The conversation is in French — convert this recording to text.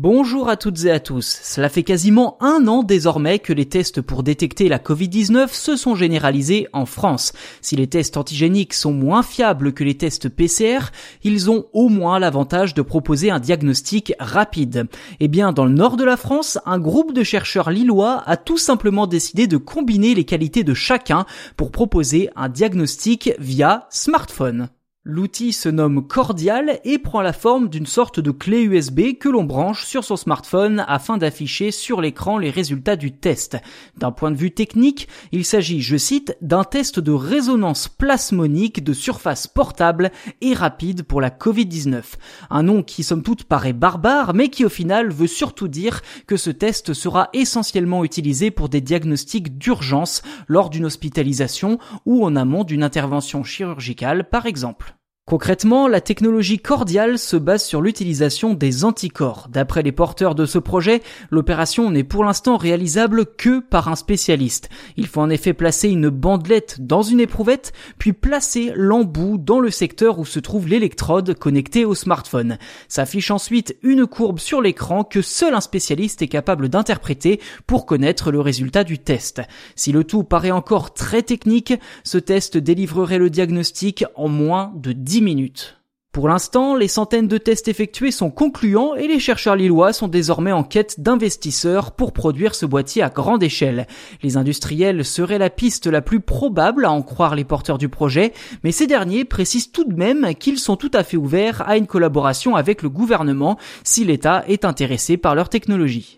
Bonjour à toutes et à tous. Cela fait quasiment un an désormais que les tests pour détecter la Covid-19 se sont généralisés en France. Si les tests antigéniques sont moins fiables que les tests PCR, ils ont au moins l'avantage de proposer un diagnostic rapide. Eh bien, dans le nord de la France, un groupe de chercheurs lillois a tout simplement décidé de combiner les qualités de chacun pour proposer un diagnostic via smartphone. L'outil se nomme Cordial et prend la forme d'une sorte de clé USB que l'on branche sur son smartphone afin d'afficher sur l'écran les résultats du test. D'un point de vue technique, il s'agit, je cite, d'un test de résonance plasmonique de surface portable et rapide pour la Covid-19. Un nom qui somme toute paraît barbare mais qui au final veut surtout dire que ce test sera essentiellement utilisé pour des diagnostics d'urgence lors d'une hospitalisation ou en amont d'une intervention chirurgicale par exemple. Concrètement, la technologie cordiale se base sur l'utilisation des anticorps. D'après les porteurs de ce projet, l'opération n'est pour l'instant réalisable que par un spécialiste. Il faut en effet placer une bandelette dans une éprouvette, puis placer l'embout dans le secteur où se trouve l'électrode connectée au smartphone. S'affiche ensuite une courbe sur l'écran que seul un spécialiste est capable d'interpréter pour connaître le résultat du test. Si le tout paraît encore très technique, ce test délivrerait le diagnostic en moins de 10 Pour l'instant, les centaines de tests effectués sont concluants et les chercheurs lillois sont désormais en quête d'investisseurs pour produire ce boîtier à grande échelle. Les industriels seraient la piste la plus probable à en croire les porteurs du projet, mais ces derniers précisent tout de même qu'ils sont tout à fait ouverts à une collaboration avec le gouvernement si l'État est intéressé par leur technologie.